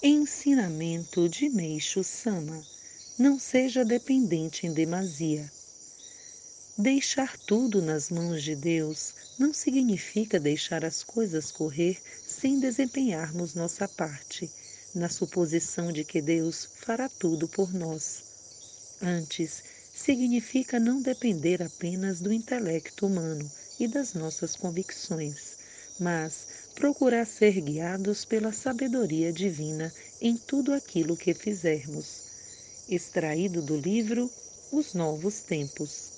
Ensinamento de Meixo Sama: Não seja dependente em demasia. Deixar tudo nas mãos de Deus não significa deixar as coisas correr sem desempenharmos nossa parte, na suposição de que Deus fará tudo por nós. Antes, significa não depender apenas do intelecto humano e das nossas convicções, mas procurar ser guiados pela sabedoria divina em tudo aquilo que fizermos. Extraído do livro Os Novos Tempos.